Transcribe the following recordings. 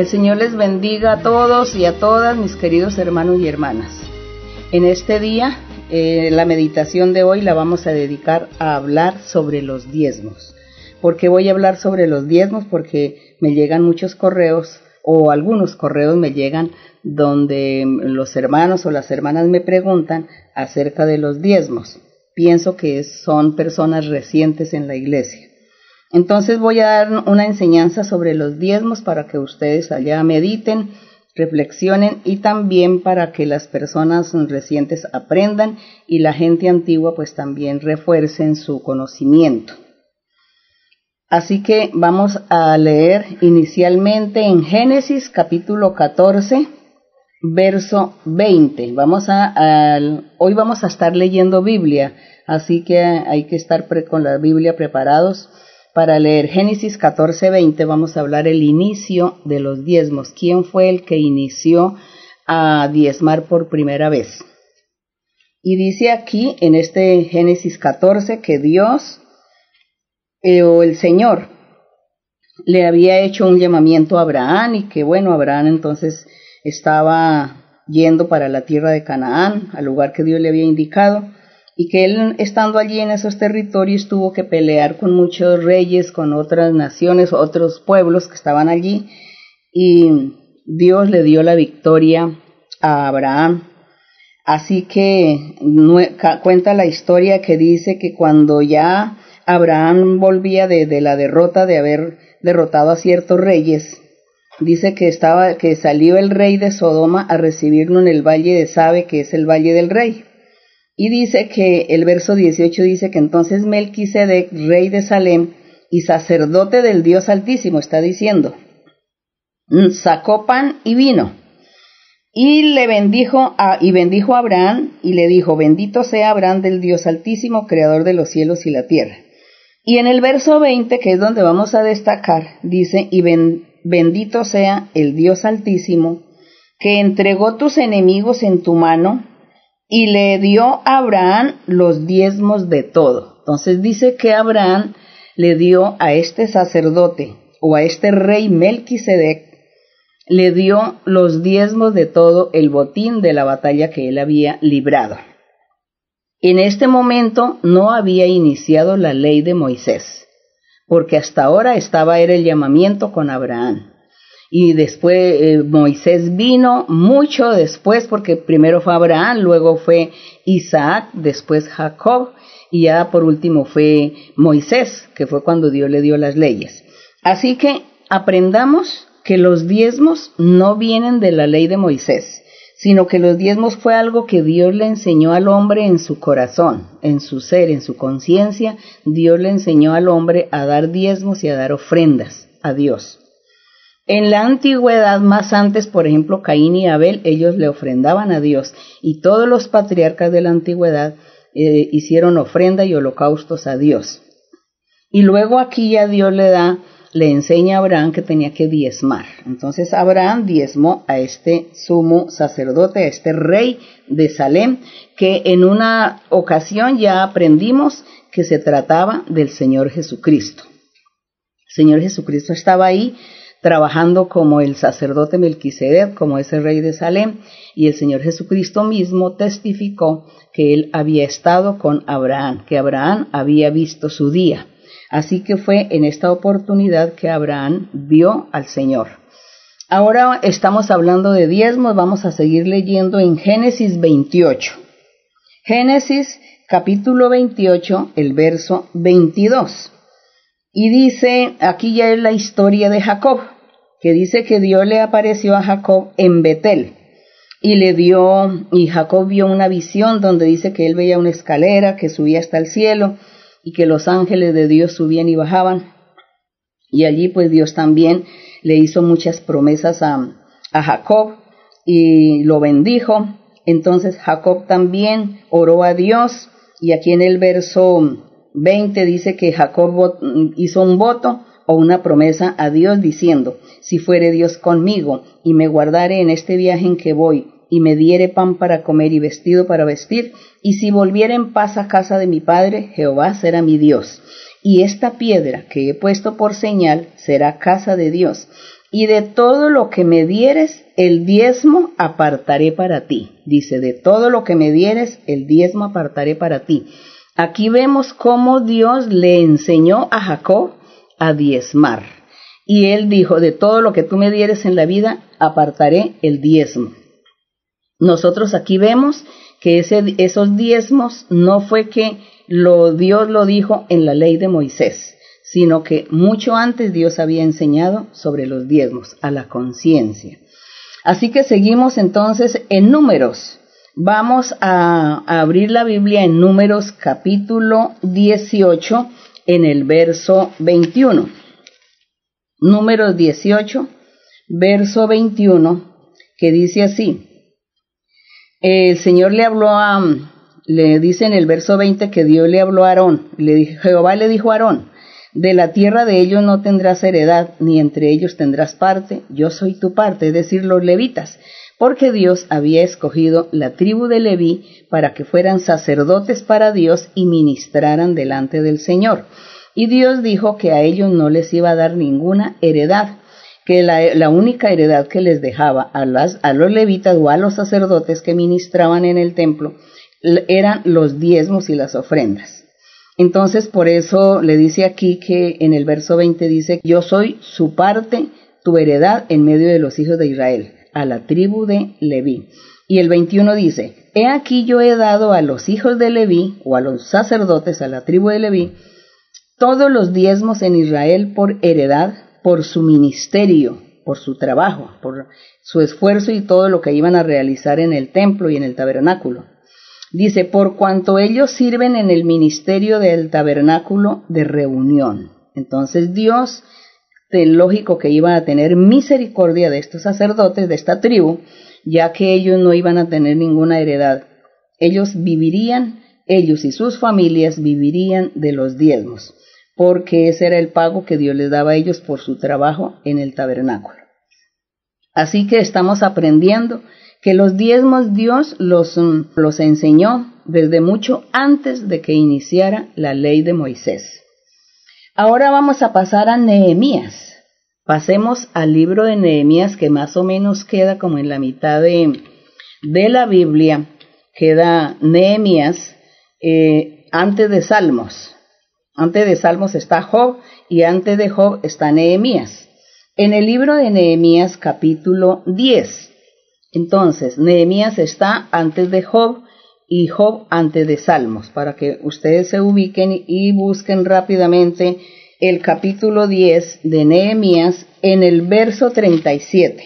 El Señor les bendiga a todos y a todas mis queridos hermanos y hermanas. En este día, eh, la meditación de hoy la vamos a dedicar a hablar sobre los diezmos. ¿Por qué voy a hablar sobre los diezmos? Porque me llegan muchos correos o algunos correos me llegan donde los hermanos o las hermanas me preguntan acerca de los diezmos. Pienso que son personas recientes en la iglesia. Entonces voy a dar una enseñanza sobre los diezmos para que ustedes allá mediten, reflexionen y también para que las personas recientes aprendan y la gente antigua pues también refuercen su conocimiento. Así que vamos a leer inicialmente en Génesis capítulo 14, verso 20. Vamos a, hoy vamos a estar leyendo Biblia, así que hay que estar con la Biblia preparados para leer Génesis 14, 20. Vamos a hablar el inicio de los diezmos. ¿Quién fue el que inició a diezmar por primera vez? Y dice aquí en este Génesis 14 que Dios eh, o el Señor le había hecho un llamamiento a Abraham y que bueno, Abraham entonces estaba yendo para la tierra de Canaán, al lugar que Dios le había indicado, y que él estando allí en esos territorios tuvo que pelear con muchos reyes, con otras naciones, otros pueblos que estaban allí, y Dios le dio la victoria a Abraham. Así que cuenta la historia que dice que cuando ya Abraham volvía de, la derrota de haber derrotado a ciertos reyes. Dice que estaba, que salió el rey de Sodoma a recibirlo en el valle de Sabe, que es el valle del rey. Y dice que el verso 18 dice que entonces Melquisedec, rey de Salem y sacerdote del Dios Altísimo, está diciendo, mm, sacó pan y vino. Y le bendijo a, y bendijo a Abraham y le dijo, bendito sea Abraham del Dios Altísimo, creador de los cielos y la tierra. Y en el verso 20, que es donde vamos a destacar, dice, y bendito sea el Dios Altísimo, que entregó tus enemigos en tu mano y le dio a Abraham los diezmos de todo. Entonces dice que Abraham le dio a este sacerdote o a este rey Melquisedec, le dio los diezmos de todo el botín de la batalla que él había librado. En este momento no había iniciado la ley de Moisés, porque hasta ahora estaba era el llamamiento con Abraham. Y después eh, Moisés vino mucho después, porque primero fue Abraham, luego fue Isaac, después Jacob, y ya por último fue Moisés, que fue cuando Dios le dio las leyes. Así que aprendamos que los diezmos no vienen de la ley de Moisés, sino que los diezmos fue algo que Dios le enseñó al hombre en su corazón, en su ser, en su conciencia. Dios le enseñó al hombre a dar diezmos y a dar ofrendas a Dios. En la antigüedad, más antes, por ejemplo, Caín y Abel, ellos le ofrendaban a Dios y todos los patriarcas de la antigüedad eh, hicieron ofrenda y holocaustos a Dios. Y luego aquí ya Dios le da le enseña a Abraham que tenía que diezmar. Entonces Abraham diezmó a este sumo sacerdote, a este rey de Salem, que en una ocasión ya aprendimos que se trataba del Señor Jesucristo. El Señor Jesucristo estaba ahí trabajando como el sacerdote Melquisedec, como ese rey de Salem, y el Señor Jesucristo mismo testificó que él había estado con Abraham, que Abraham había visto su día. Así que fue en esta oportunidad que Abraham vio al Señor. Ahora estamos hablando de diezmos, vamos a seguir leyendo en Génesis 28. Génesis capítulo 28, el verso 22. Y dice, aquí ya es la historia de Jacob, que dice que Dios le apareció a Jacob en Betel y le dio, y Jacob vio una visión donde dice que él veía una escalera que subía hasta el cielo y que los ángeles de Dios subían y bajaban. Y allí pues Dios también le hizo muchas promesas a, a Jacob y lo bendijo. Entonces Jacob también oró a Dios y aquí en el verso 20 dice que Jacob hizo un voto o una promesa a Dios diciendo, si fuere Dios conmigo y me guardare en este viaje en que voy y me diere pan para comer y vestido para vestir, y si volviera en paz a casa de mi padre, Jehová será mi Dios. Y esta piedra que he puesto por señal será casa de Dios. y de todo lo que me dieres, el diezmo apartaré para ti. Dice, de todo lo que me dieres, el diezmo apartaré para ti. Aquí vemos cómo Dios le enseñó a Jacob a diezmar. Y él dijo, de todo lo que tú me dieres en la vida, apartaré el diezmo. Nosotros aquí vemos que esos diezmos no fue que Dios lo dijo en la ley de Moisés, sino que mucho antes Dios había enseñado sobre los diezmos, a la conciencia. Así que seguimos entonces en números. Vamos a, abrir la Biblia en números capítulo 18 en el verso 21. Números 18, verso 21, que dice así. El Señor le habló a, le dice en el verso 20 que Dios le habló a Aarón, le Jehová le dijo a Aarón, de la tierra de ellos no tendrás heredad, ni entre ellos tendrás parte, yo soy tu parte, es decir, los levitas, porque Dios había escogido la tribu de Leví para que fueran sacerdotes para Dios y ministraran delante del Señor. Y Dios dijo que a ellos no les iba a dar ninguna heredad, que la, única heredad que les dejaba a, las, a los levitas o a los sacerdotes que ministraban en el templo eran los diezmos y las ofrendas. Entonces, por eso le dice aquí que en el verso 20 dice, yo soy su parte, tu heredad en medio de los hijos de Israel, a la tribu de Leví. Y el 21 dice, he aquí yo he dado a los hijos de Leví, o a los sacerdotes, a la tribu de Leví, todos los diezmos en Israel por heredad, por su ministerio, por su trabajo, por su esfuerzo y todo lo que iban a realizar en el templo y en el tabernáculo. Dice, por cuanto ellos sirven en el ministerio del tabernáculo de reunión. Entonces Dios, lógico que iba a tener misericordia de estos sacerdotes, de esta tribu, ya que ellos no iban a tener ninguna heredad. Ellos vivirían, ellos y sus familias vivirían de los diezmos, porque ese era el pago que Dios les daba a ellos por su trabajo en el tabernáculo. Así que estamos aprendiendo que los diezmos Dios los, mm, los enseñó desde mucho antes de que iniciara la ley de Moisés. Ahora vamos a pasar a Nehemías. Pasemos al libro de Nehemías que más o menos queda como en la mitad de, de la Biblia. Queda Nehemías eh, antes de Salmos. Antes de Salmos está Job y antes de Job está Nehemías. En el libro de Nehemías capítulo 10 entonces, Nehemías está antes de Job y Job antes de Salmos, para que ustedes se ubiquen y busquen rápidamente el capítulo 10 de Nehemías en el verso 37.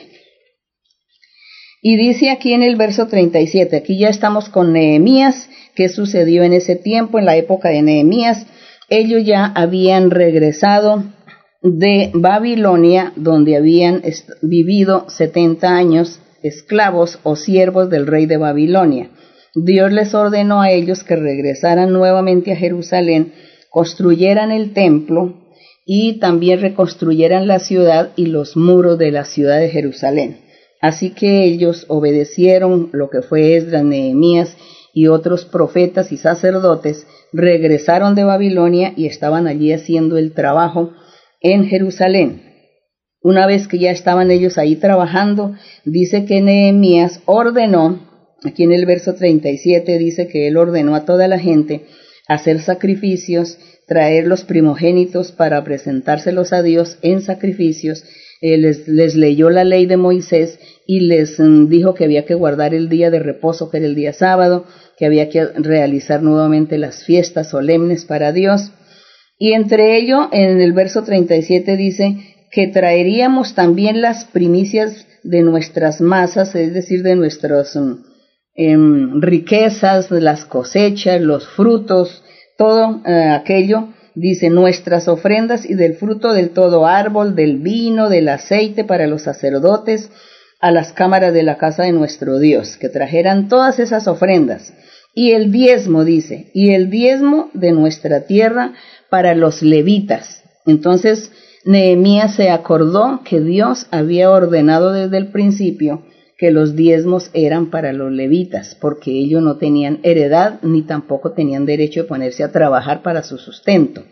Y dice aquí en el verso 37, aquí ya estamos con Nehemías, ¿qué sucedió en ese tiempo, en la época de Nehemías? Ellos ya habían regresado de Babilonia, donde habían vivido 70 años esclavos o siervos del rey de Babilonia. Dios les ordenó a ellos que regresaran nuevamente a Jerusalén, construyeran el templo y también reconstruyeran la ciudad y los muros de la ciudad de Jerusalén. Así que ellos obedecieron lo que fue Esdras, Nehemías y otros profetas y sacerdotes, regresaron de Babilonia y estaban allí haciendo el trabajo en Jerusalén. Una vez que ya estaban ellos ahí trabajando, dice que Nehemías ordenó, aquí en el verso 37 dice que él ordenó a toda la gente hacer sacrificios, traer los primogénitos para presentárselos a Dios en sacrificios, eh, les, leyó la ley de Moisés y les mm, dijo que había que guardar el día de reposo, que era el día sábado, que había que realizar nuevamente las fiestas solemnes para Dios. Y entre ello, en el verso 37 dice que traeríamos también las primicias de nuestras masas, es decir, de nuestras mm, em, riquezas, las cosechas, los frutos, todo eh, aquello, dice, nuestras ofrendas y del fruto del todo árbol, del vino, del aceite para los sacerdotes, a las cámaras de la casa de nuestro Dios, que trajeran todas esas ofrendas. Y el diezmo, dice, y el diezmo de nuestra tierra para los levitas. Entonces, Nehemías se acordó que Dios había ordenado desde el principio que los diezmos eran para los levitas, porque ellos no tenían heredad ni tampoco tenían derecho de ponerse a trabajar para su sustento.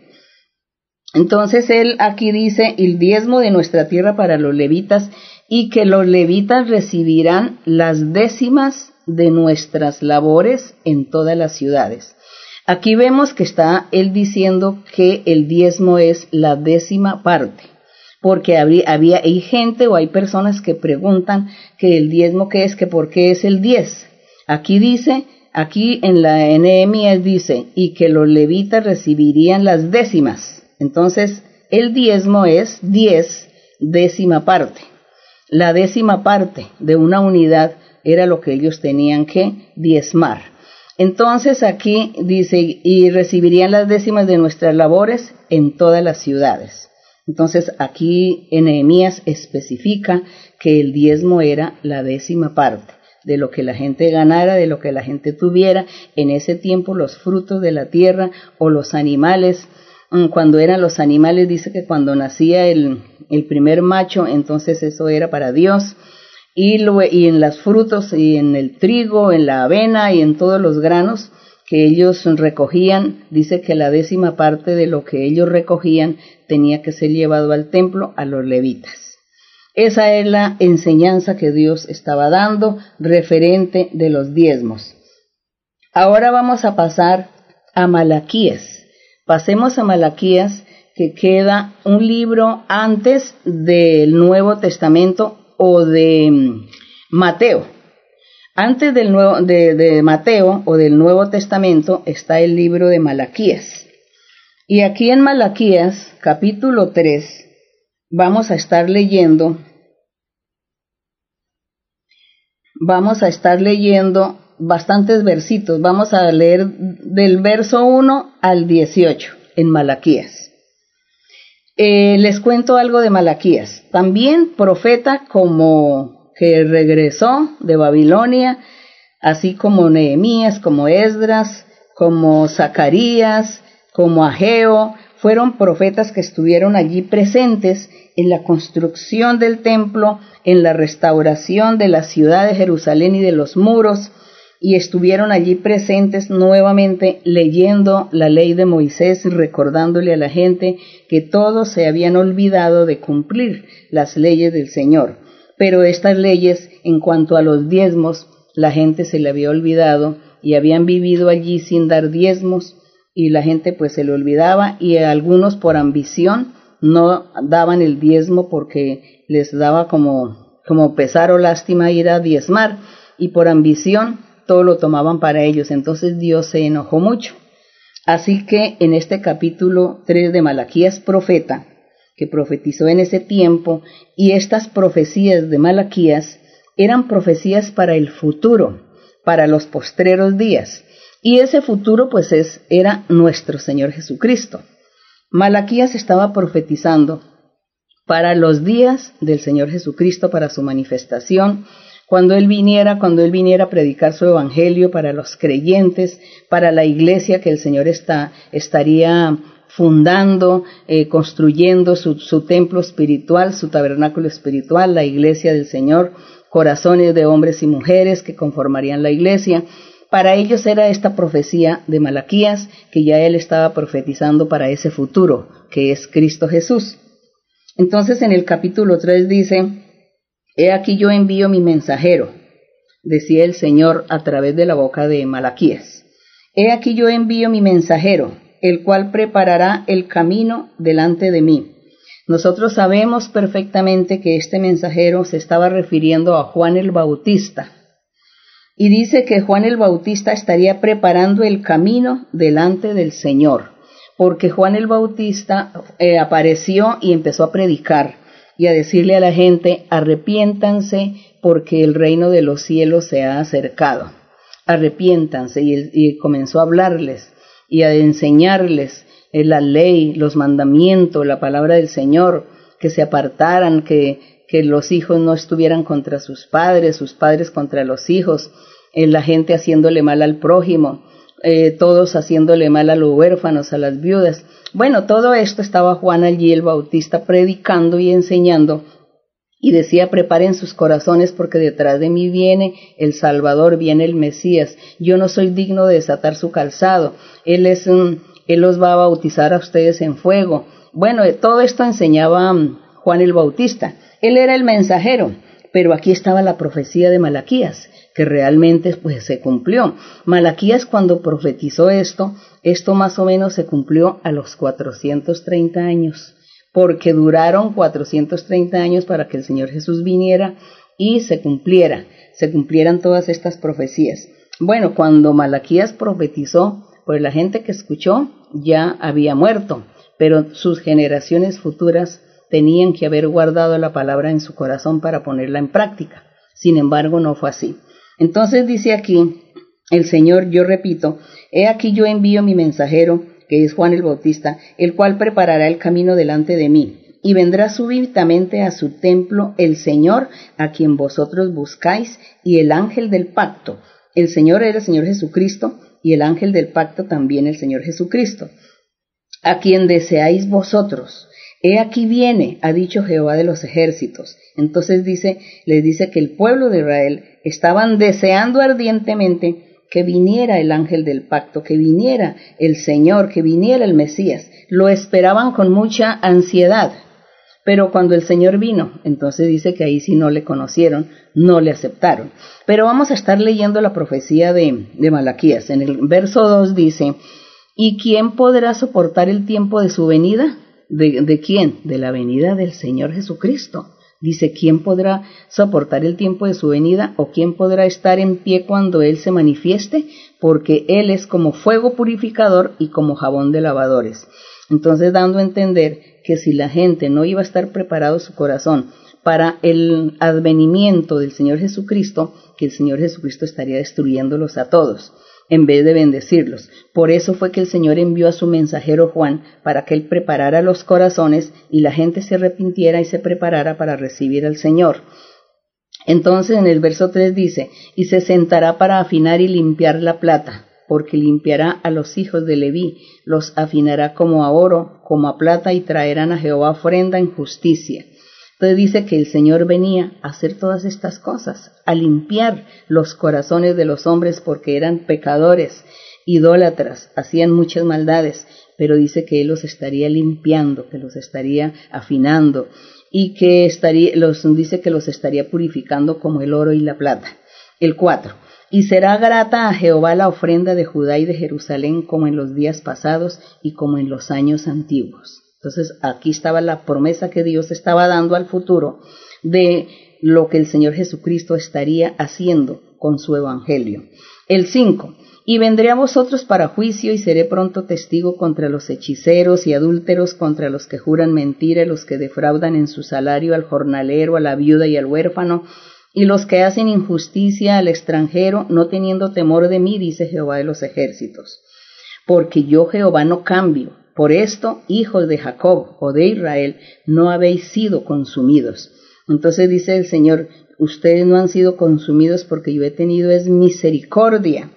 Entonces él aquí dice el diezmo de nuestra tierra para los levitas y que los levitas recibirán las décimas de nuestras labores en todas las ciudades. Aquí vemos que está él diciendo que el diezmo es la décima parte, porque había, hay gente o hay personas que preguntan que el diezmo qué es, que por qué es el diez. Aquí dice, aquí en la Nehemías dice, y que los levitas recibirían las décimas. Entonces, el diezmo es diez décima parte. La décima parte de una unidad era lo que ellos tenían que diezmar. Entonces aquí dice, y recibirían las décimas de nuestras labores en todas las ciudades. Entonces aquí Nehemías especifica que el diezmo era la décima parte de lo que la gente ganara, de lo que la gente tuviera. En ese tiempo los frutos de la tierra o los animales, mm, cuando eran los animales, dice que cuando nacía el, el primer macho, entonces eso era para Dios y, y en los frutos y en el trigo, en la avena y en todos los granos que ellos recogían, dice que la décima parte de lo que ellos recogían tenía que ser llevado al templo a los levitas. Esa es la enseñanza que Dios estaba dando referente de los diezmos. Ahora vamos a pasar a Malaquías. Pasemos a Malaquías, que queda un libro antes del Nuevo Testamento o de mm, Mateo. Antes del nuevo, de, Mateo o del Nuevo Testamento está el libro de Malaquías. Y aquí en Malaquías, capítulo 3, vamos a estar leyendo, vamos a estar leyendo bastantes versitos. Vamos a leer del verso 1 al 18 en Malaquías. Eh, les cuento algo de Malaquías. También profeta como que regresó de Babilonia, así como Nehemías, como Esdras, como Zacarías, como Ageo, fueron profetas que estuvieron allí presentes en la construcción del templo, en la restauración de la ciudad de Jerusalén y de los muros, y estuvieron allí presentes nuevamente leyendo la ley de Moisés y recordándole a la gente que todos se habían olvidado de cumplir las leyes del Señor. Pero estas leyes, en cuanto a los diezmos, la gente se le había olvidado y habían vivido allí sin dar diezmos y la gente pues se le olvidaba y algunos por ambición no daban el diezmo porque les daba como, como pesar o lástima ir a diezmar y por ambición todo lo tomaban para ellos. Entonces Dios se enojó mucho. Así que en este capítulo 3 de Malaquías profeta, que profetizó en ese tiempo, y estas profecías de Malaquías eran profecías para el futuro, para los postreros días. Y ese futuro pues es, era nuestro Señor Jesucristo. Malaquías estaba profetizando para los días del Señor Jesucristo, para su manifestación, cuando Él viniera, cuando Él viniera a predicar su evangelio para los creyentes, para la iglesia que el Señor está, estaría fundando, eh, construyendo su, su templo espiritual, su tabernáculo espiritual, la iglesia del Señor, corazones de hombres y mujeres que conformarían la iglesia. Para ellos era esta profecía de Malaquías que ya él estaba profetizando para ese futuro, que es Cristo Jesús. Entonces en el capítulo 3 dice, He aquí yo envío mi mensajero, decía el Señor a través de la boca de Malaquías. He aquí yo envío mi mensajero, el cual preparará el camino delante de mí. Nosotros sabemos perfectamente que este mensajero se estaba refiriendo a Juan el Bautista. Y dice que Juan el Bautista estaría preparando el camino delante del Señor, porque Juan el Bautista eh, apareció y empezó a predicar y a decirle a la gente, arrepiéntanse porque el reino de los cielos se ha acercado. Arrepiéntanse y, comenzó a hablarles y a enseñarles la ley, los mandamientos, la palabra del Señor, que se apartaran, que, que los hijos no estuvieran contra sus padres, sus padres contra los hijos, eh, la gente haciéndole mal al prójimo, eh, todos haciéndole mal a los huérfanos, a las viudas. Bueno, todo esto estaba Juan allí el Bautista predicando y enseñando y decía, preparen sus corazones porque detrás de mí viene el Salvador, viene el Mesías. Yo no soy digno de desatar su calzado. Él es un, él los va a bautizar a ustedes en fuego. Bueno, todo esto enseñaba mm, Juan el Bautista. Él era el mensajero, pero aquí estaba la profecía de Malaquías, que realmente pues se cumplió. Malaquías cuando profetizó esto, esto más o menos se cumplió a los 430 años, porque duraron 430 años para que el Señor Jesús viniera y se cumpliera, se cumplieran todas estas profecías. Bueno, cuando Malaquías profetizó, pues la gente que escuchó ya había muerto, pero sus generaciones futuras tenían que haber guardado la palabra en su corazón para ponerla en práctica. Sin embargo, no fue así. Entonces dice aquí el Señor, yo repito, he aquí yo envío mi mensajero, que es Juan el Bautista, el cual preparará el camino delante de mí. Y vendrá súbitamente a su templo el Señor, a quien vosotros buscáis, y el ángel del pacto. El Señor era el Señor Jesucristo, y el ángel del pacto también el Señor Jesucristo, a quien deseáis vosotros. He aquí viene, ha dicho Jehová de los ejércitos. Entonces dice, les dice que el pueblo de Israel estaban deseando ardientemente que viniera el ángel del pacto, que viniera el Señor, que viniera el Mesías. Lo esperaban con mucha ansiedad. Pero cuando el Señor vino, entonces dice que ahí sí no le conocieron, no le aceptaron. Pero vamos a estar leyendo la profecía de, Malaquías. En el verso 2 dice, ¿y quién podrá soportar el tiempo de su venida? ¿De, quién? De la venida del Señor Jesucristo. Dice, ¿quién podrá soportar el tiempo de su venida o quién podrá estar en pie cuando Él se manifieste? Porque Él es como fuego purificador y como jabón de lavadores. Entonces, dando a entender que si la gente no iba a estar preparado su corazón para el advenimiento del Señor Jesucristo, que el Señor Jesucristo estaría destruyéndolos a todos en vez de bendecirlos. Por eso fue que el Señor envió a su mensajero Juan para que él preparara los corazones y la gente se arrepintiera y se preparara para recibir al Señor. Entonces en el verso 3 dice, y se sentará para afinar y limpiar la plata, porque limpiará a los hijos de Leví, los afinará como a oro, como a plata, y traerán a Jehová ofrenda en justicia. Entonces dice que el Señor venía a hacer todas estas cosas, a limpiar los corazones de los hombres porque eran pecadores, idólatras, hacían muchas maldades, pero dice que Él los estaría limpiando, que los estaría afinando y que estaría, los, dice que los estaría purificando como el oro y la plata. El 4. Y será grata a Jehová la ofrenda de Judá y de Jerusalén como en los días pasados y como en los años antiguos. Entonces aquí estaba la promesa que Dios estaba dando al futuro de lo que el Señor Jesucristo estaría haciendo con su evangelio. El 5. Y vendré a vosotros para juicio y seré pronto testigo contra los hechiceros y adúlteros, contra los que juran mentira, los que defraudan en su salario al jornalero, a la viuda y al huérfano, y los que hacen injusticia al extranjero, no teniendo temor de mí, dice Jehová de los ejércitos. Porque yo Jehová no cambio, por esto, hijos de Jacob o de Israel, no habéis sido consumidos. Entonces dice el Señor, ustedes no han sido consumidos porque yo he tenido es misericordia.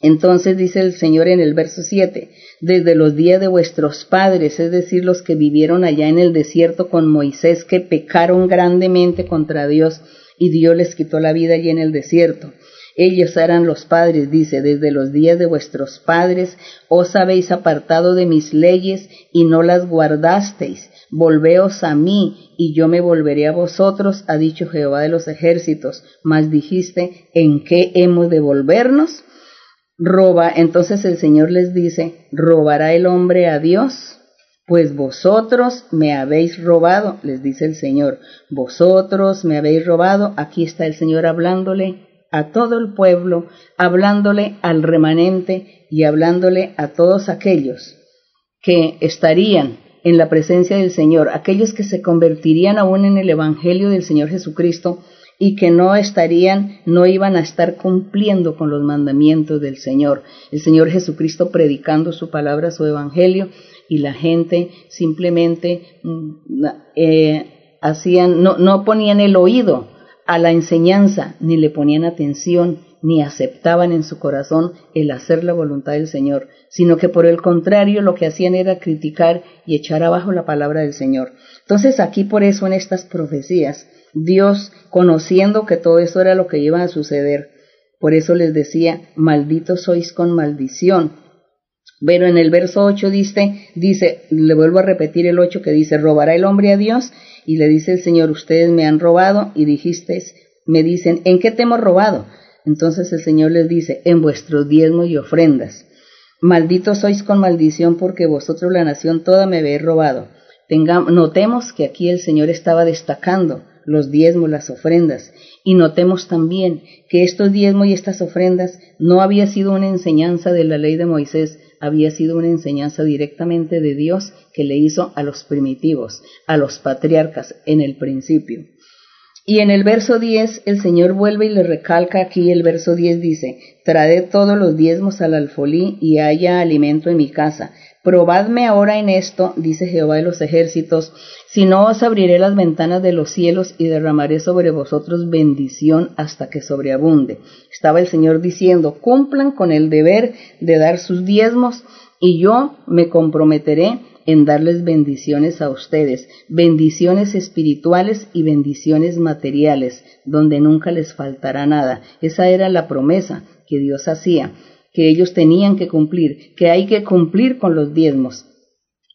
Entonces dice el Señor en el verso 7, desde los días de vuestros padres, es decir, los que vivieron allá en el desierto con Moisés, que pecaron grandemente contra Dios, y Dios les quitó la vida allí en el desierto. Ellos eran los padres, dice, desde los días de vuestros padres os habéis apartado de mis leyes y no las guardasteis. Volveos a mí y yo me volveré a vosotros, ha dicho Jehová de los ejércitos. Mas dijiste, ¿en qué hemos de volvernos? Roba, entonces el Señor les dice, ¿robará el hombre a Dios? Pues vosotros me habéis robado, les dice el Señor, vosotros me habéis robado. Aquí está el Señor hablándole a todo el pueblo, hablándole al remanente y hablándole a todos aquellos que estarían en la presencia del Señor, aquellos que se convertirían aún en el Evangelio del Señor Jesucristo y que no estarían, no iban a estar cumpliendo con los mandamientos del Señor. El Señor Jesucristo predicando su palabra, su Evangelio, y la gente simplemente mm, eh, hacían, no, no ponían el oído a la enseñanza, ni le ponían atención, ni aceptaban en su corazón el hacer la voluntad del Señor, sino que por el contrario lo que hacían era criticar y echar abajo la palabra del Señor. Entonces aquí por eso en estas profecías, Dios, conociendo que todo eso era lo que iba a suceder, por eso les decía, malditos sois con maldición, Pero en el verso 8 dice, dice, le vuelvo a repetir el 8 que dice, robará el hombre a Dios y le dice el Señor, ustedes me han robado y dijisteis, me dicen, ¿en qué te hemos robado? Entonces el Señor les dice, en vuestros diezmos y ofrendas. Malditos sois con maldición porque vosotros la nación toda me habéis robado. notemos que aquí el Señor estaba destacando los diezmos, las ofrendas, y notemos también que estos diezmos y estas ofrendas no había sido una enseñanza de la ley de Moisés, había sido una enseñanza directamente de Dios que le hizo a los primitivos, a los patriarcas en el principio. Y en el verso 10 el Señor vuelve y le recalca aquí, el verso 10 dice, Traed todos los diezmos al alfolí y haya alimento en mi casa. Probadme ahora en esto, dice Jehová de los ejércitos, si no os abriré las ventanas de los cielos y derramaré sobre vosotros bendición hasta que sobreabunde. Estaba el Señor diciendo, cumplan con el deber de dar sus diezmos y yo me comprometeré en darles bendiciones a ustedes, bendiciones espirituales y bendiciones materiales, donde nunca les faltará nada. Esa era la promesa que Dios hacía, que ellos tenían que cumplir, que hay que cumplir con los diezmos,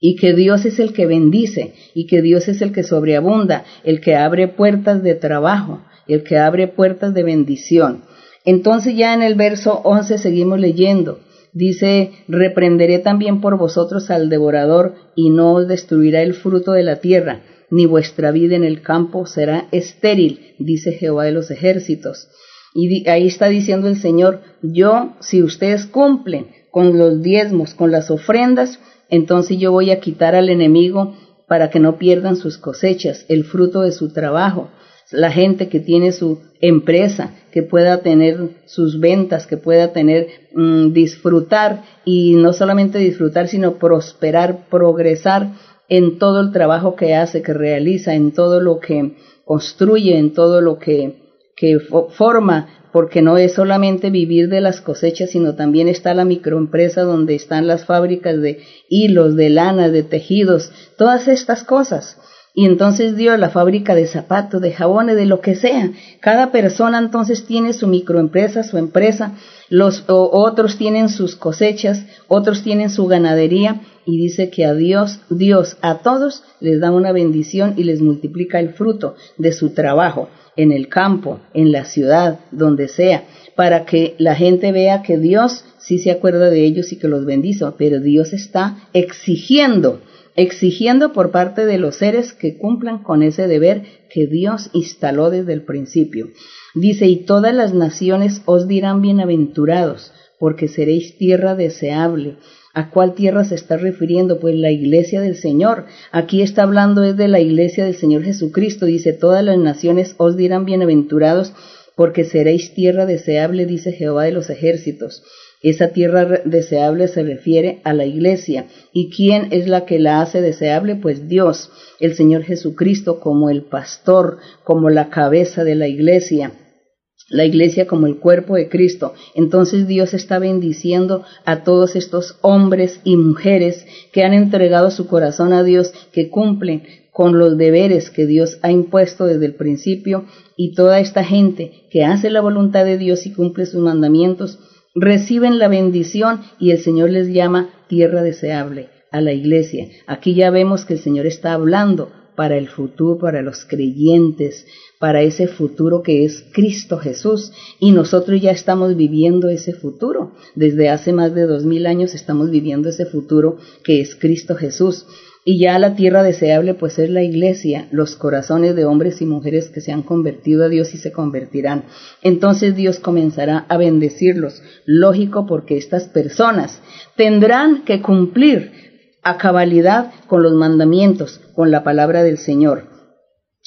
y que Dios es el que bendice, y que Dios es el que sobreabunda, el que abre puertas de trabajo, el que abre puertas de bendición. Entonces ya en el verso 11 seguimos leyendo, Dice, reprenderé también por vosotros al devorador, y no os destruirá el fruto de la tierra, ni vuestra vida en el campo será estéril, dice Jehová de los ejércitos. Y ahí está diciendo el Señor, yo, si ustedes cumplen con los diezmos, con las ofrendas, entonces yo voy a quitar al enemigo para que no pierdan sus cosechas, el fruto de su trabajo la gente que tiene su empresa, que pueda tener sus ventas, que pueda tener, mm, disfrutar y no solamente disfrutar, sino prosperar, progresar en todo el trabajo que hace, que realiza, en todo lo que construye, en todo lo que, que forma, porque no es solamente vivir de las cosechas, sino también está la microempresa donde están las fábricas de hilos, de lana, de tejidos, todas estas cosas y entonces dio la fábrica de zapatos, de jabones, de lo que sea. Cada persona entonces tiene su microempresa, su empresa, los otros tienen sus cosechas, otros tienen su ganadería y dice que a Dios, Dios a todos les da una bendición y les multiplica el fruto de su trabajo en el campo, en la ciudad, donde sea, para que la gente vea que Dios sí se acuerda de ellos y que los bendice, pero Dios está exigiendo exigiendo por parte de los seres que cumplan con ese deber que Dios instaló desde el principio. Dice, y todas las naciones os dirán bienaventurados, porque seréis tierra deseable. ¿A cuál tierra se está refiriendo? Pues la iglesia del Señor. Aquí está hablando es de la iglesia del Señor Jesucristo. Dice, todas las naciones os dirán bienaventurados, porque seréis tierra deseable, dice Jehová de los ejércitos. Esa tierra deseable se refiere a la iglesia. ¿Y quién es la que la hace deseable? Pues Dios, el Señor Jesucristo como el pastor, como la cabeza de la iglesia la iglesia como el cuerpo de Cristo. Entonces Dios está bendiciendo a todos estos hombres y mujeres que han entregado su corazón a Dios, que cumplen con los deberes que Dios ha impuesto desde el principio y toda esta gente que hace la voluntad de Dios y cumple sus mandamientos reciben la bendición y el Señor les llama tierra deseable a la iglesia. Aquí ya vemos que el Señor está hablando para el futuro, para los creyentes, para ese futuro que es Cristo Jesús. Y nosotros ya estamos viviendo ese futuro. Desde hace más de dos mil años estamos viviendo ese futuro que es Cristo Jesús. Y ya la tierra deseable pues es la iglesia, los corazones de hombres y mujeres que se han convertido a Dios y se convertirán. Entonces Dios comenzará a bendecirlos. Lógico porque estas personas tendrán que cumplir a cabalidad con los mandamientos, con la palabra del Señor.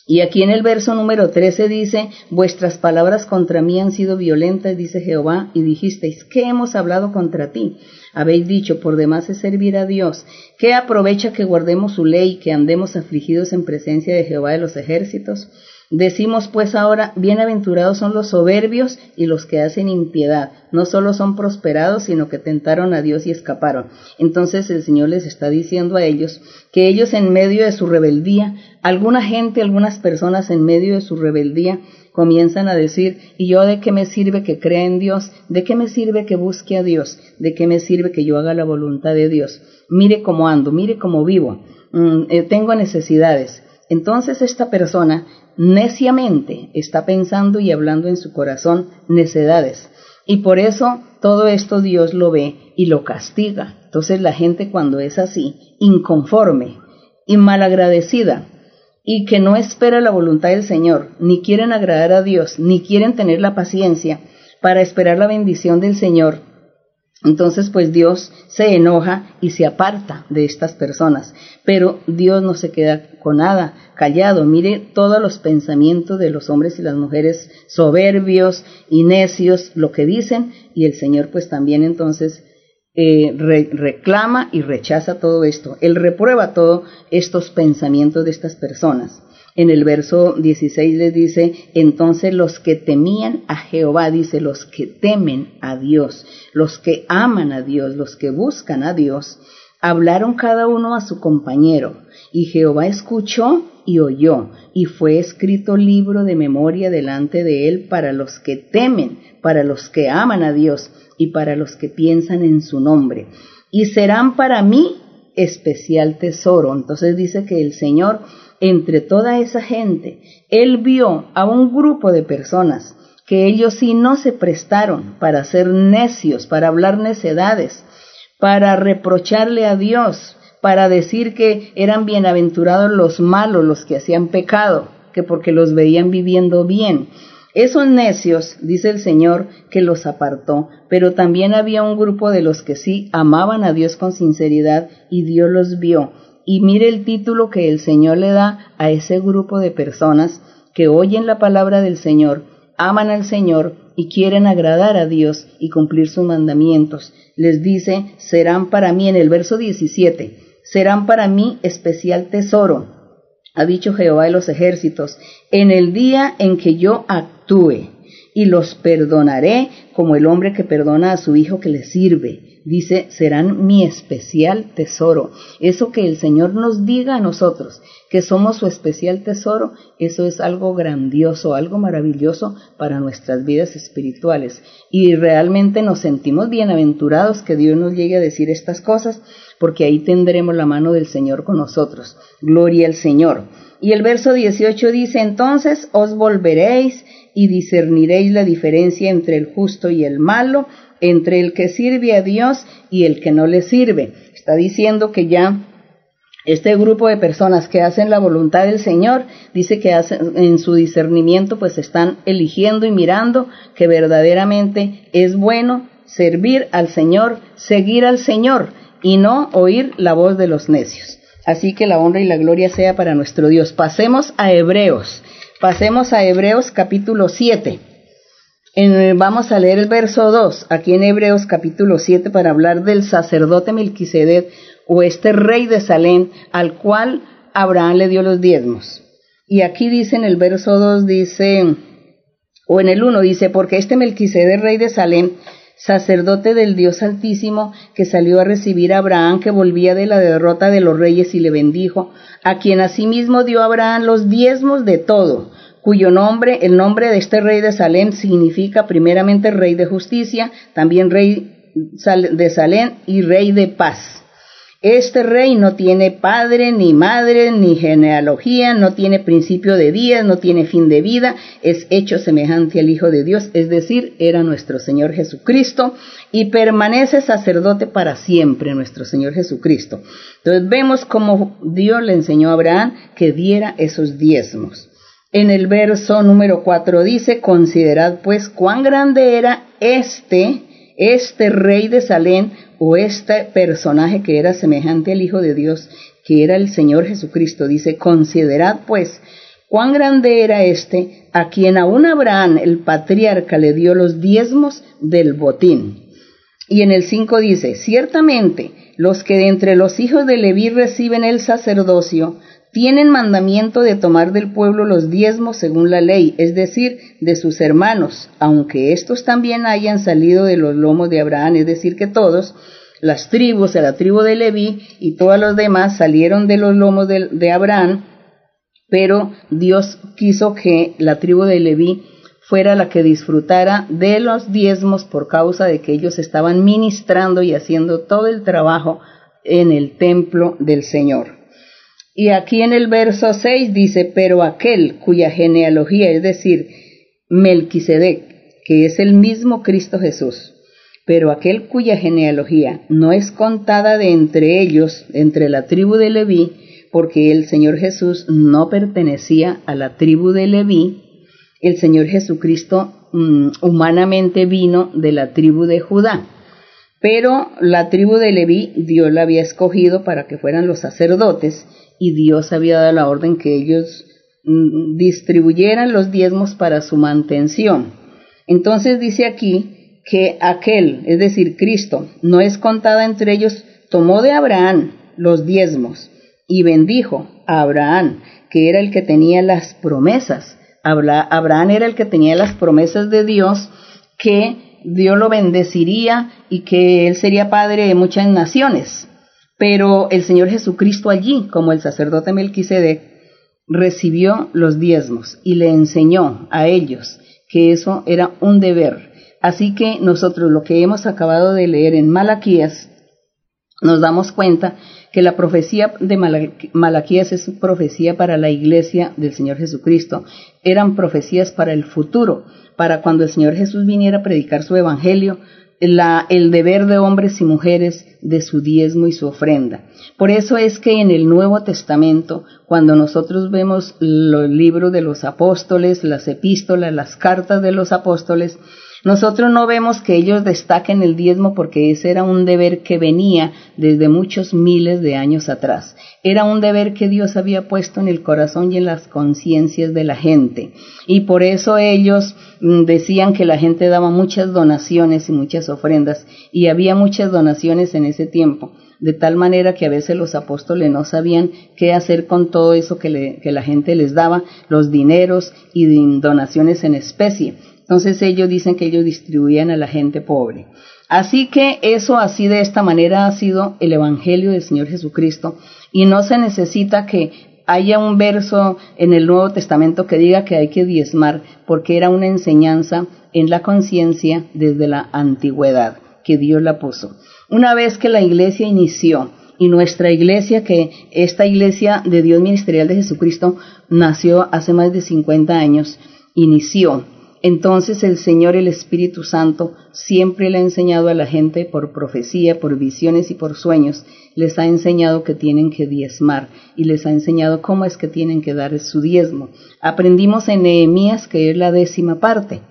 Y aquí en el verso número 13 dice, vuestras palabras contra mí han sido violentas, dice Jehová, y dijisteis, ¿qué hemos hablado contra ti? Habéis dicho, por demás es servir a Dios. ¿Qué aprovecha que guardemos su ley, que andemos afligidos en presencia de Jehová de los ejércitos? Decimos pues ahora, bienaventurados son los soberbios y los que hacen impiedad. No solo son prosperados, sino que tentaron a Dios y escaparon. Entonces el Señor les está diciendo a ellos que ellos en medio de su rebeldía, alguna gente, algunas personas en medio de su rebeldía, comienzan a decir, ¿y yo de qué me sirve que crea en Dios? ¿De qué me sirve que busque a Dios? ¿De qué me sirve que yo haga la voluntad de Dios? Mire cómo ando, mire cómo vivo, mm, eh, tengo necesidades. Entonces esta persona neciamente está pensando y hablando en su corazón necedades. Y por eso todo esto Dios lo ve y lo castiga. Entonces la gente cuando es así, inconforme y malagradecida, y que no espera la voluntad del Señor, ni quieren agradar a Dios, ni quieren tener la paciencia para esperar la bendición del Señor, entonces pues Dios se enoja y se aparta de estas personas, pero Dios no se queda con nada, callado. Mire todos los pensamientos de los hombres y las mujeres soberbios y necios, lo que dicen, y el Señor pues también entonces eh, reclama y rechaza todo esto. Él reprueba todos estos pensamientos de estas personas. En el verso 16 les dice, entonces los que temían a Jehová, dice, los que temen a Dios, los que aman a Dios, los que buscan a Dios, hablaron cada uno a su compañero, y Jehová escuchó y oyó, y fue escrito libro de memoria delante de él para los que temen, para los que aman a Dios y para los que piensan en su nombre. Y serán para mí especial tesoro. Entonces dice que el Señor entre toda esa gente, él vio a un grupo de personas que ellos sí no se prestaron para ser necios, para hablar necedades, para reprocharle a Dios, para decir que eran bienaventurados los malos, los que hacían pecado, que porque los veían viviendo bien. Esos necios, dice el Señor, que los apartó, pero también había un grupo de los que sí amaban a Dios con sinceridad y Dios los vio y mire el título que el Señor le da a ese grupo de personas que oyen la palabra del Señor, aman al Señor y quieren agradar a Dios y cumplir sus mandamientos. Les dice, serán para mí en el verso 17, serán para mí especial tesoro, ha dicho Jehová de los ejércitos, en el día en que yo actúe y los perdonaré como el hombre que perdona a su hijo que le sirve dice, serán mi especial tesoro. Eso que el Señor nos diga a nosotros, que somos su especial tesoro, eso es algo grandioso, algo maravilloso para nuestras vidas espirituales. Y realmente nos sentimos bienaventurados que Dios nos llegue a decir estas cosas, porque ahí tendremos la mano del Señor con nosotros. Gloria al Señor. Y el verso 18 dice, entonces os volveréis y discerniréis la diferencia entre el justo y el malo, entre el que sirve a Dios y el que no le sirve. Está diciendo que ya este grupo de personas que hacen la voluntad del Señor, dice que hacen, en su discernimiento pues están eligiendo y mirando que verdaderamente es bueno servir al Señor, seguir al Señor y no oír la voz de los necios. Así que la honra y la gloria sea para nuestro Dios. Pasemos a Hebreos. Pasemos a Hebreos capítulo 7 vamos a leer el verso 2, aquí en Hebreos capítulo 7, para hablar del sacerdote Melquisedec o este rey de Salem al cual Abraham le dio los diezmos. Y aquí dice en el verso 2, dice, o en el 1 dice, porque este Melquisedec, rey de Salem, sacerdote del Dios Altísimo, que salió a recibir a Abraham, que volvía de la derrota de los reyes y le bendijo, a quien asimismo dio Abraham los diezmos de todo cuyo nombre, el nombre de este rey de Salem significa primeramente rey de justicia, también rey de Salem y rey de paz. Este rey no tiene padre, ni madre, ni genealogía, no tiene principio de días, no tiene fin de vida, es hecho semejante al Hijo de Dios, es decir, era nuestro Señor Jesucristo y permanece sacerdote para siempre, nuestro Señor Jesucristo. Entonces vemos cómo Dios le enseñó a Abraham que diera esos diezmos. En el verso número 4 dice, considerad pues cuán grande era este, este rey de Salem o este personaje que era semejante al Hijo de Dios, que era el Señor Jesucristo. Dice, considerad pues cuán grande era este, a quien aún Abraham, el patriarca, le dio los diezmos del botín. Y en el 5 dice, ciertamente los que de entre los hijos de Leví reciben el sacerdocio, tienen mandamiento de tomar del pueblo los diezmos según la ley, es decir, de sus hermanos, aunque estos también hayan salido de los lomos de Abraham, es decir, que todos, las tribus, la tribu de Leví y todos los demás salieron de los lomos de Abraham, pero Dios quiso que la tribu de Leví fuera la que disfrutara de los diezmos por causa de que ellos estaban ministrando y haciendo todo el trabajo en el templo del Señor. Y aquí en el verso 6 dice, pero aquel cuya genealogía, es decir, Melquisedec, que es el mismo Cristo Jesús, pero aquel cuya genealogía no es contada de entre ellos, entre la tribu de Leví, porque el Señor Jesús no pertenecía a la tribu de Leví, el Señor Jesucristo mm, humanamente vino de la tribu de Judá. Pero la tribu de Leví Dios la había escogido para que fueran los sacerdotes y Dios había dado la orden que ellos mm, distribuyeran los diezmos para su mantención. Entonces dice aquí que aquel, es decir, Cristo, no es contada entre ellos, tomó de Abraham los diezmos y bendijo a Abraham, que era el que tenía las promesas. Abraham era el que tenía las promesas de Dios, que Dios lo bendeciría y que él sería padre de muchas naciones. Pero el Señor Jesucristo allí, como el sacerdote Melquisedec, recibió los diezmos y le enseñó a ellos que eso era un deber. Así que nosotros lo que hemos acabado de leer en Malaquías, nos damos cuenta que la profecía de Malaquías es profecía para la iglesia del Señor Jesucristo. Eran profecías para el futuro, para cuando el Señor Jesús viniera a predicar su evangelio, el deber de hombres y mujeres de su diezmo y su ofrenda. Por eso es que en el Nuevo Testamento, cuando nosotros vemos los libros de los apóstoles, las epístolas, las cartas de los apóstoles, nosotros no vemos que ellos destaquen el diezmo porque ese era un deber que venía desde muchos miles de años atrás. Era un deber que Dios había puesto en el corazón y en las conciencias de la gente. Y por eso ellos mm, decían que la gente daba muchas donaciones y muchas ofrendas. Y había muchas donaciones en ese tiempo. De tal manera que a veces los apóstoles no sabían qué hacer con todo eso que, la gente les daba, los dineros y donaciones en especie. Entonces ellos dicen que ellos distribuían a la gente pobre. Así que eso así de esta manera ha sido el Evangelio del Señor Jesucristo y no se necesita que haya un verso en el Nuevo Testamento que diga que hay que diezmar porque era una enseñanza en la conciencia desde la antigüedad que Dios la puso. Una vez que la iglesia inició y nuestra iglesia, que esta iglesia de Dios Ministerial de Jesucristo nació hace más de 50 años, inició. Entonces el Señor, el Espíritu Santo, siempre le ha enseñado a la gente por profecía, por visiones y por sueños, les ha enseñado que tienen que diezmar y les ha enseñado cómo es que tienen que dar su diezmo. Aprendimos en Nehemías que es la décima parte,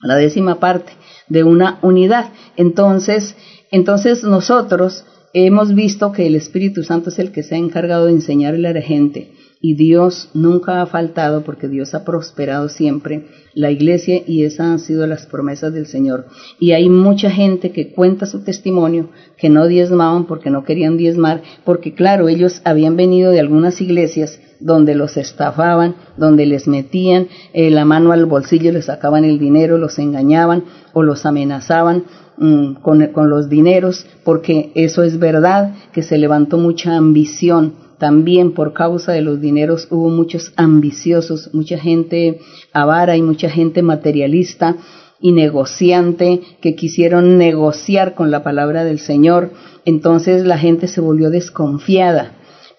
la décima parte de una unidad. Entonces, entonces nosotros hemos visto que el Espíritu Santo es el que se ha encargado de enseñarle a la gente y Dios nunca ha faltado porque Dios ha prosperado siempre la iglesia y esas han sido las promesas del Señor. Y hay mucha gente que cuenta su testimonio, que no diezmaban porque no querían diezmar, porque claro, ellos habían venido de algunas iglesias donde los estafaban, donde les metían eh, la mano al bolsillo, les sacaban el dinero, los engañaban o los amenazaban mm, con, con los dineros, porque eso es verdad, que se levantó mucha ambición también por causa de los dineros hubo muchos ambiciosos, mucha gente avara y mucha gente materialista y negociante que quisieron negociar con la palabra del Señor. Entonces la gente se volvió desconfiada.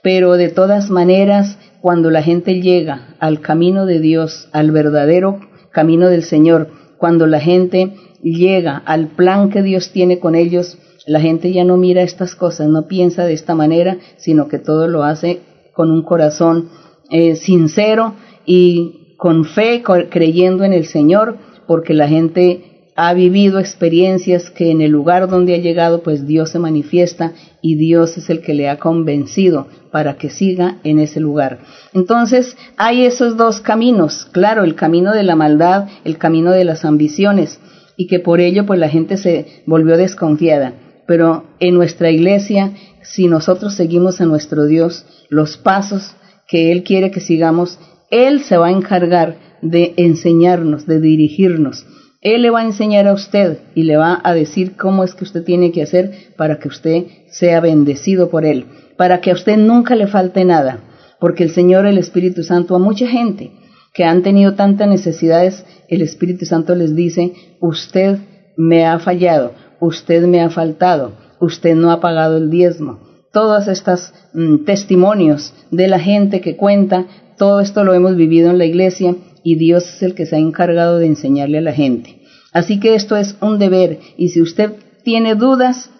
Pero de todas maneras, cuando la gente llega al camino de Dios, al verdadero camino del Señor, cuando la gente llega al plan que Dios tiene con ellos, la gente ya no mira estas cosas, no piensa de esta manera, sino que todo lo hace con un corazón eh, sincero y con fe, creyendo en el Señor, porque la gente ha vivido experiencias que en el lugar donde ha llegado, pues Dios se manifiesta y Dios es el que le ha convencido para que siga en ese lugar. Entonces, hay esos dos caminos, claro, el camino de la maldad, el camino de las ambiciones, y que por ello pues la gente se volvió desconfiada pero en nuestra iglesia, si nosotros seguimos a nuestro Dios los pasos que Él quiere que sigamos, Él se va a encargar de enseñarnos, de dirigirnos. Él le va a enseñar a usted y le va a decir cómo es que usted tiene que hacer para que usted sea bendecido por Él, para que a usted nunca le falte nada. porque el Señor, el Espíritu Santo, a mucha gente que han tenido tantas necesidades, el Espíritu Santo les dice, usted me ha fallado, usted me ha faltado, usted no ha pagado el diezmo. Todos estos mm, testimonios de la gente que cuenta, todo esto lo hemos vivido en la iglesia y Dios es el que se ha encargado de enseñarle a la gente. Así que esto es un deber y si usted tiene dudas,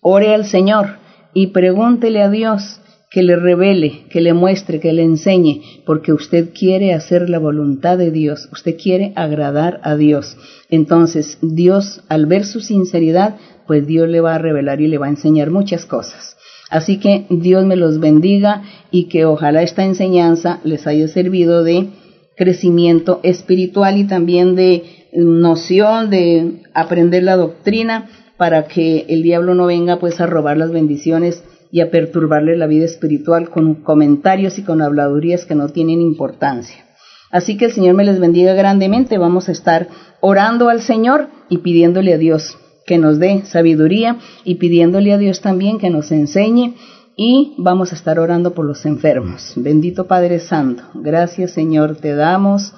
ore al Señor y pregúntele a Dios que le revele, que le muestre, que le enseñe, porque usted quiere hacer la voluntad de Dios, usted quiere agradar a Dios. Entonces, Dios, al ver su sinceridad, pues Dios le va a revelar y le va a enseñar muchas cosas. Así que Dios me los bendiga y que ojalá esta enseñanza les haya servido de crecimiento espiritual y también de noción de aprender la doctrina para que el diablo no venga pues a robar las bendiciones y a perturbarle la vida espiritual con comentarios y con habladurías que no tienen importancia. Así que el Señor me les bendiga grandemente. Vamos a estar orando al Señor y pidiéndole a Dios que nos dé sabiduría y pidiéndole a Dios también que nos enseñe y vamos a estar orando por los enfermos. Bendito Padre Santo, gracias Señor te damos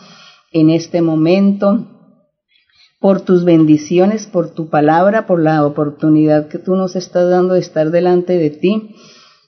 en este momento por tus bendiciones, por tu palabra, por la oportunidad que tú nos estás dando de estar delante de ti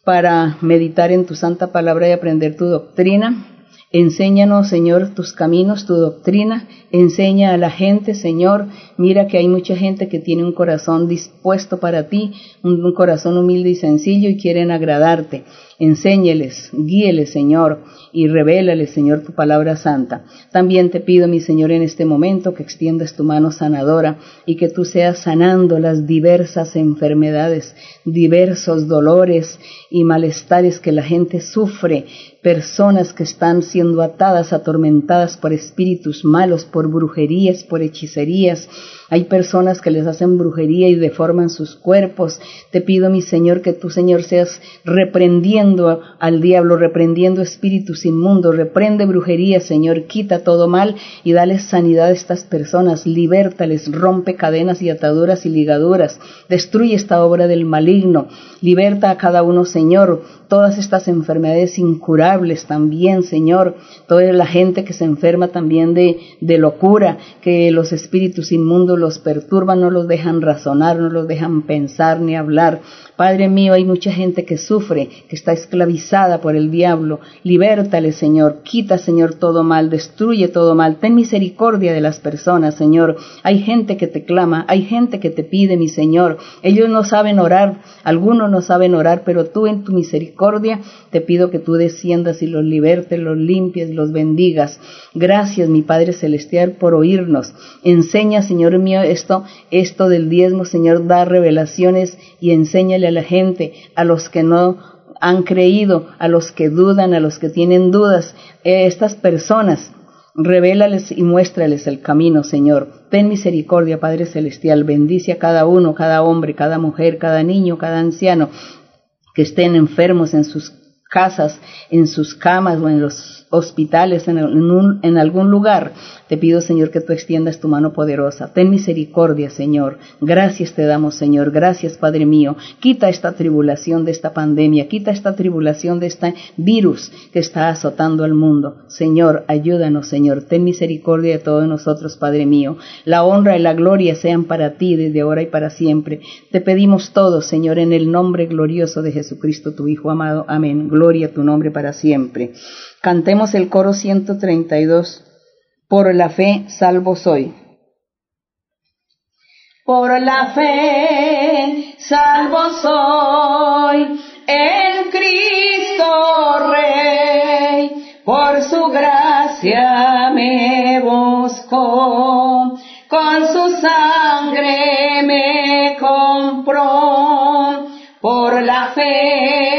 para meditar en tu santa palabra y aprender tu doctrina. Enséñanos, Señor, tus caminos, tu doctrina. Enseña a la gente, Señor. Mira que hay mucha gente que tiene un corazón dispuesto para ti, un, corazón humilde y sencillo y quieren agradarte. Enséñeles, guíeles, Señor y revélale, Señor, tu palabra santa. También te pido, mi Señor, en este momento que extiendas tu mano sanadora y que tú seas sanando las diversas enfermedades, diversos dolores y malestares que la gente sufre, personas que están siendo atadas, atormentadas por espíritus malos, brujerías, por hechicerías, hay personas que les hacen brujería y deforman sus cuerpos. Te pido, mi Señor, que tú, Señor, seas reprendiendo al diablo, reprendiendo espíritus inmundos, reprende brujería, Señor, quita todo mal y dale sanidad a estas personas, libértales, rompe cadenas y ataduras y ligaduras, destruye esta obra del maligno, liberta a cada uno, Señor, todas estas enfermedades incurables también, Señor, toda la gente que se enferma también de, de locura, que los espíritus inmundos los perturban, no los dejan razonar, no los dejan pensar ni hablar. Padre mío, hay mucha gente que sufre, que está esclavizada por el diablo. Libértale, Señor. Quita, Señor, todo mal. Destruye todo mal. Ten misericordia de las personas, Señor. Hay gente que te clama, hay gente que te pide, mi Señor. Ellos no saben orar, algunos no saben orar, pero tú en tu misericordia te pido que tú desciendas y los libertes, los limpies, los bendigas. Gracias, mi Padre Celestial, por oírnos. Enseña, Señor mío, esto, esto del diezmo, Señor, da revelaciones y enséñale a la gente, a los que no han creído, a los que dudan, a los que tienen dudas, eh, estas personas, revélales y muéstrales el camino, Señor. Ten misericordia, Padre Celestial, bendice a cada uno, cada hombre, cada mujer, cada niño, cada anciano, que estén enfermos en sus casas, en sus camas o en los hospitales, en, en, algún lugar, te pido, Señor, que tú extiendas tu mano poderosa. Ten misericordia, Señor. Gracias te damos, Señor. Gracias, Padre mío. Quita esta tribulación de esta pandemia, quita esta tribulación de este virus que está azotando al mundo. Señor, ayúdanos, Señor. Ten misericordia de todos nosotros, Padre mío. La honra y la gloria sean para ti desde ahora y para siempre. Te pedimos todo, Señor, en el nombre glorioso de Jesucristo, tu Hijo amado. Amén. Gloria a tu nombre para siempre. Cantemos el coro 132. Por la fe salvo soy. Por la fe salvo soy en Cristo Rey. Por su gracia me buscó, con su sangre me compró. Por la fe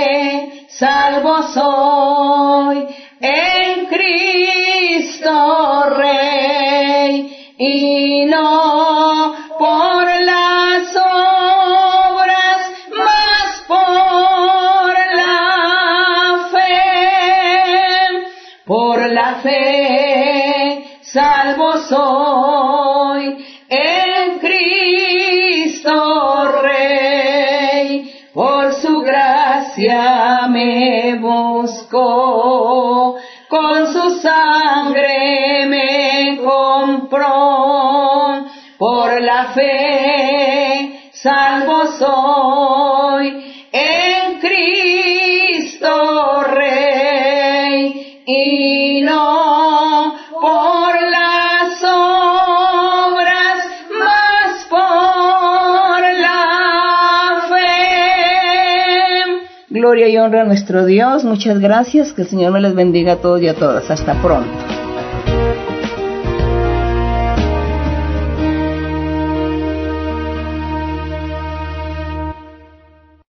honra a nuestro Dios. Muchas gracias. Que el Señor me les bendiga a todos y a todas. Hasta pronto.